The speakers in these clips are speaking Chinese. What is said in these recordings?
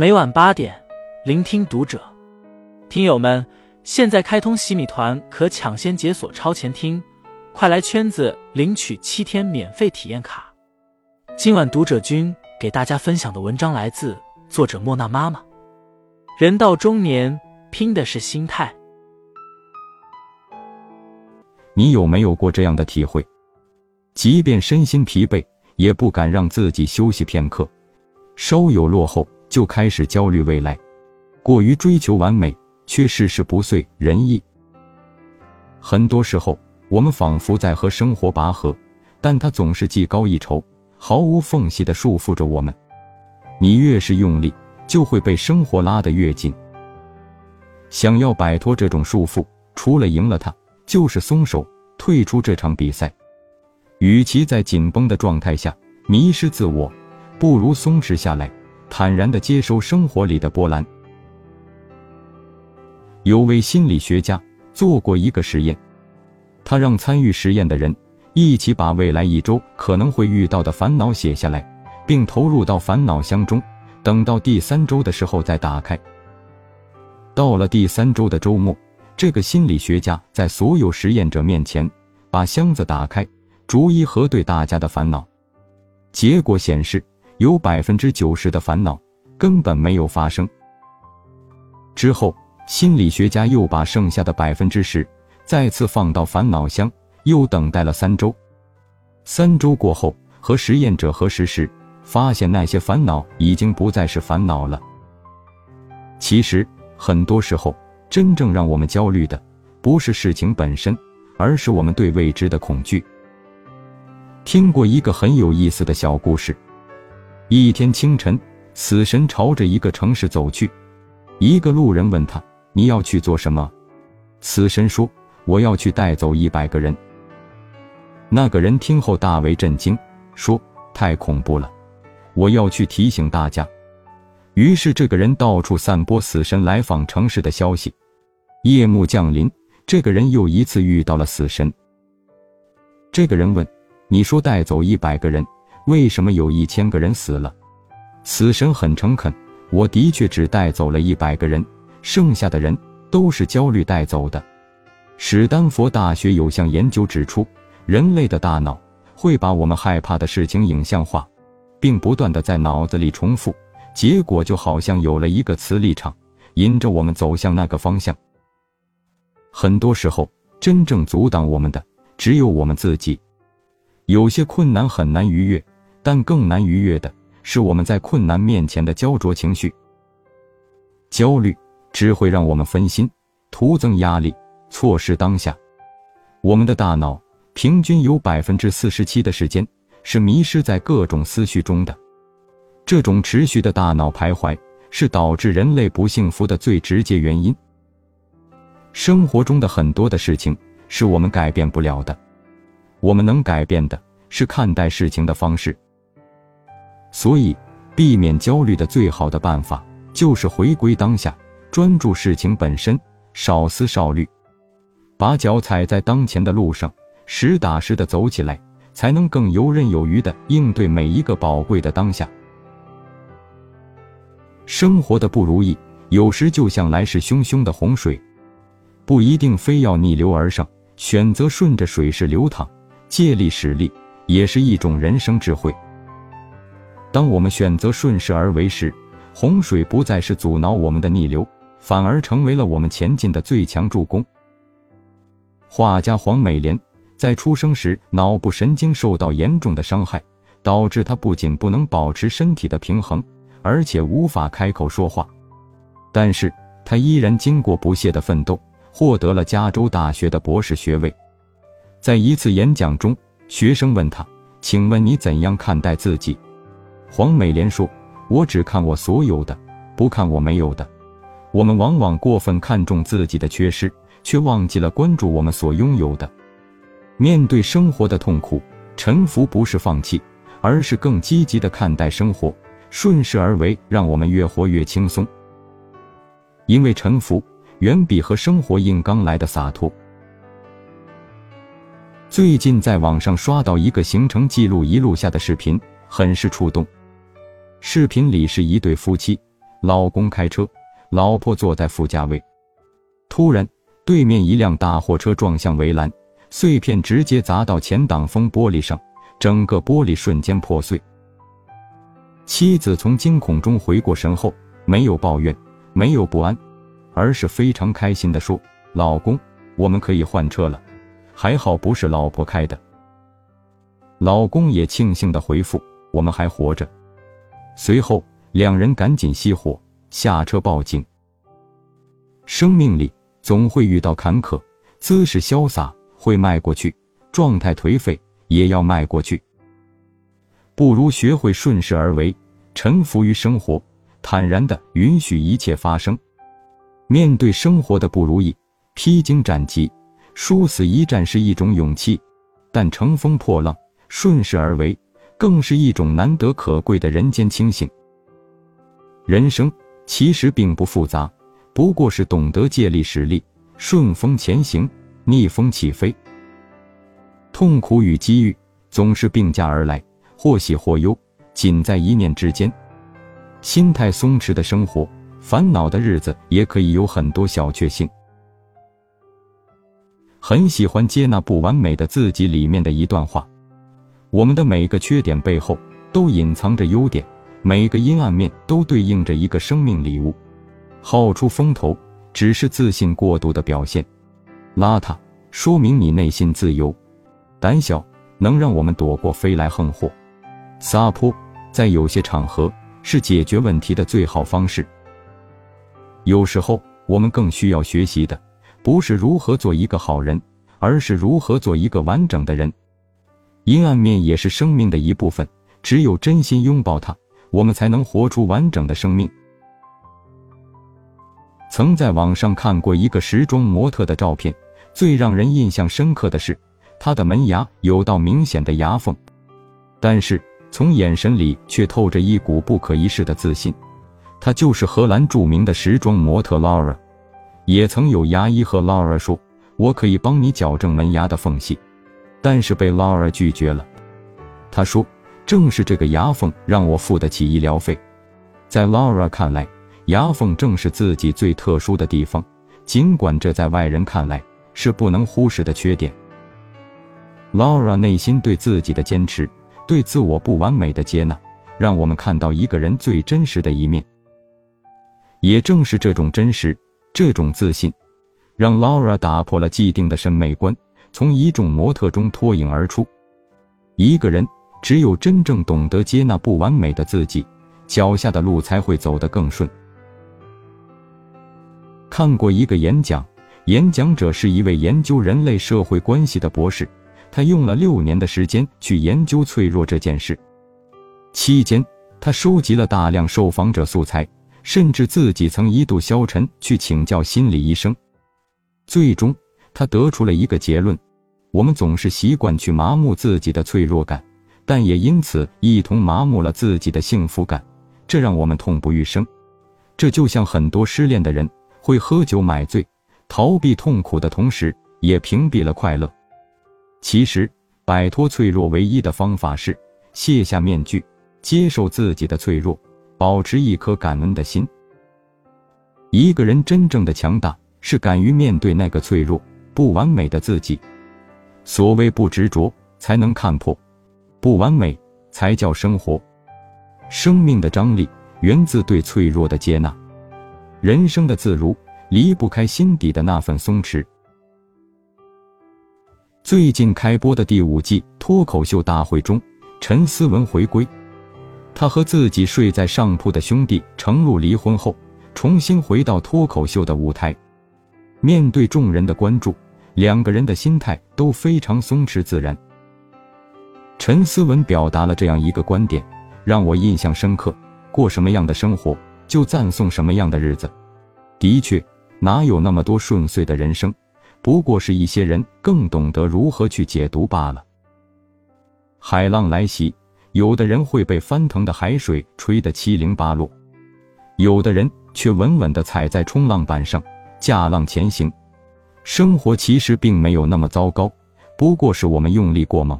每晚八点，聆听读者。听友们，现在开通洗米团，可抢先解锁超前听，快来圈子领取七天免费体验卡。今晚读者君给大家分享的文章来自作者莫娜妈妈。人到中年，拼的是心态。你有没有过这样的体会？即便身心疲惫，也不敢让自己休息片刻。稍有落后，就开始焦虑未来，过于追求完美，却事事不遂人意。很多时候，我们仿佛在和生活拔河，但它总是技高一筹，毫无缝隙地束缚着我们。你越是用力，就会被生活拉得越紧。想要摆脱这种束缚，除了赢了它，就是松手，退出这场比赛。与其在紧绷的状态下迷失自我，不如松弛下来，坦然地接受生活里的波澜。有位心理学家做过一个实验，他让参与实验的人一起把未来一周可能会遇到的烦恼写下来，并投入到烦恼箱中，等到第三周的时候再打开。到了第三周的周末，这个心理学家在所有实验者面前把箱子打开。逐一核对大家的烦恼，结果显示，有百分之九十的烦恼根本没有发生。之后，心理学家又把剩下的百分之十再次放到烦恼箱，又等待了三周。三周过后，和实验者核实时，发现那些烦恼已经不再是烦恼了。其实，很多时候，真正让我们焦虑的，不是事情本身，而是我们对未知的恐惧。听过一个很有意思的小故事。一天清晨，死神朝着一个城市走去。一个路人问他：“你要去做什么？”死神说：“我要去带走一百个人。”那个人听后大为震惊，说：“太恐怖了，我要去提醒大家。”于是这个人到处散播死神来访城市的消息。夜幕降临，这个人又一次遇到了死神。这个人问。你说带走一百个人，为什么有一千个人死了？死神很诚恳，我的确只带走了一百个人，剩下的人都是焦虑带走的。史丹佛大学有项研究指出，人类的大脑会把我们害怕的事情影像化，并不断的在脑子里重复，结果就好像有了一个磁力场，引着我们走向那个方向。很多时候，真正阻挡我们的只有我们自己。有些困难很难逾越，但更难逾越的是我们在困难面前的焦灼情绪。焦虑只会让我们分心，徒增压力，错失当下。我们的大脑平均有百分之四十七的时间是迷失在各种思绪中的。这种持续的大脑徘徊是导致人类不幸福的最直接原因。生活中的很多的事情是我们改变不了的。我们能改变的是看待事情的方式，所以避免焦虑的最好的办法就是回归当下，专注事情本身，少思少虑，把脚踩在当前的路上，实打实的走起来，才能更游刃有余的应对每一个宝贵的当下。生活的不如意，有时就像来势汹汹的洪水，不一定非要逆流而上，选择顺着水势流淌。借力使力也是一种人生智慧。当我们选择顺势而为时，洪水不再是阻挠我们的逆流，反而成为了我们前进的最强助攻。画家黄美莲在出生时脑部神经受到严重的伤害，导致她不仅不能保持身体的平衡，而且无法开口说话。但是她依然经过不懈的奋斗，获得了加州大学的博士学位。在一次演讲中，学生问他：“请问你怎样看待自己？”黄美莲说：“我只看我所有的，不看我没有的。”我们往往过分看重自己的缺失，却忘记了关注我们所拥有的。面对生活的痛苦，臣服不是放弃，而是更积极的看待生活，顺势而为，让我们越活越轻松。因为臣服远比和生活硬刚来的洒脱。最近在网上刷到一个行程记录一路下的视频，很是触动。视频里是一对夫妻，老公开车，老婆坐在副驾位。突然，对面一辆大货车撞向围栏，碎片直接砸到前挡风玻璃上，整个玻璃瞬间破碎。妻子从惊恐中回过神后，没有抱怨，没有不安，而是非常开心地说：“老公，我们可以换车了，还好不是老婆开的。”老公也庆幸地回复：“我们还活着。”随后，两人赶紧熄火，下车报警。生命里总会遇到坎坷，姿势潇洒会迈过去，状态颓废也要迈过去。不如学会顺势而为，臣服于生活，坦然的允许一切发生。面对生活的不如意，披荆斩棘，殊死一战是一种勇气；但乘风破浪，顺势而为，更是一种难得可贵的人间清醒。人生其实并不复杂，不过是懂得借力使力，顺风前行，逆风起飞。痛苦与机遇总是并驾而来。或喜或忧，仅在一念之间。心态松弛的生活，烦恼的日子也可以有很多小确幸。很喜欢接纳不完美的自己里面的一段话：我们的每个缺点背后都隐藏着优点，每个阴暗面都对应着一个生命礼物。好出风头只是自信过度的表现，邋遢说明你内心自由，胆小能让我们躲过飞来横祸。撒泼，在有些场合是解决问题的最好方式。有时候，我们更需要学习的，不是如何做一个好人，而是如何做一个完整的人。阴暗面也是生命的一部分，只有真心拥抱它，我们才能活出完整的生命。曾在网上看过一个时装模特的照片，最让人印象深刻的是，她的门牙有道明显的牙缝，但是。从眼神里却透着一股不可一世的自信，她就是荷兰著名的时装模特 Laura。也曾有牙医和 Laura 说：“我可以帮你矫正门牙的缝隙。”但是被 Laura 拒绝了。他说：“正是这个牙缝让我付得起医疗费。”在 Laura 看来，牙缝正是自己最特殊的地方，尽管这在外人看来是不能忽视的缺点。Laura 内心对自己的坚持。对自我不完美的接纳，让我们看到一个人最真实的一面。也正是这种真实，这种自信，让 Laura 打破了既定的审美观，从一众模特中脱颖而出。一个人只有真正懂得接纳不完美的自己，脚下的路才会走得更顺。看过一个演讲，演讲者是一位研究人类社会关系的博士。他用了六年的时间去研究脆弱这件事，期间他收集了大量受访者素材，甚至自己曾一度消沉去请教心理医生。最终，他得出了一个结论：我们总是习惯去麻木自己的脆弱感，但也因此一同麻木了自己的幸福感，这让我们痛不欲生。这就像很多失恋的人会喝酒买醉，逃避痛苦的同时，也屏蔽了快乐。其实，摆脱脆弱唯一的方法是卸下面具，接受自己的脆弱，保持一颗感恩的心。一个人真正的强大，是敢于面对那个脆弱、不完美的自己。所谓不执着，才能看破；不完美，才叫生活。生命的张力源自对脆弱的接纳，人生的自如离不开心底的那份松弛。最近开播的第五季脱口秀大会中，陈思文回归。他和自己睡在上铺的兄弟程璐离婚后，重新回到脱口秀的舞台。面对众人的关注，两个人的心态都非常松弛自然。陈思文表达了这样一个观点，让我印象深刻：过什么样的生活，就赞颂什么样的日子。的确，哪有那么多顺遂的人生？不过是一些人更懂得如何去解读罢了。海浪来袭，有的人会被翻腾的海水吹得七零八落，有的人却稳稳地踩在冲浪板上，驾浪前行。生活其实并没有那么糟糕，不过是我们用力过猛，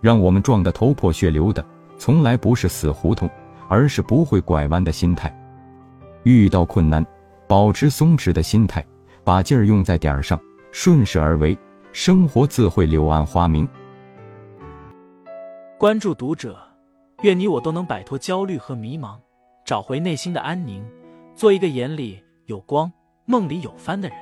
让我们撞得头破血流的，从来不是死胡同，而是不会拐弯的心态。遇到困难，保持松弛的心态，把劲儿用在点儿上，顺势而为，生活自会柳暗花明。关注读者，愿你我都能摆脱焦虑和迷茫，找回内心的安宁，做一个眼里有光、梦里有帆的人。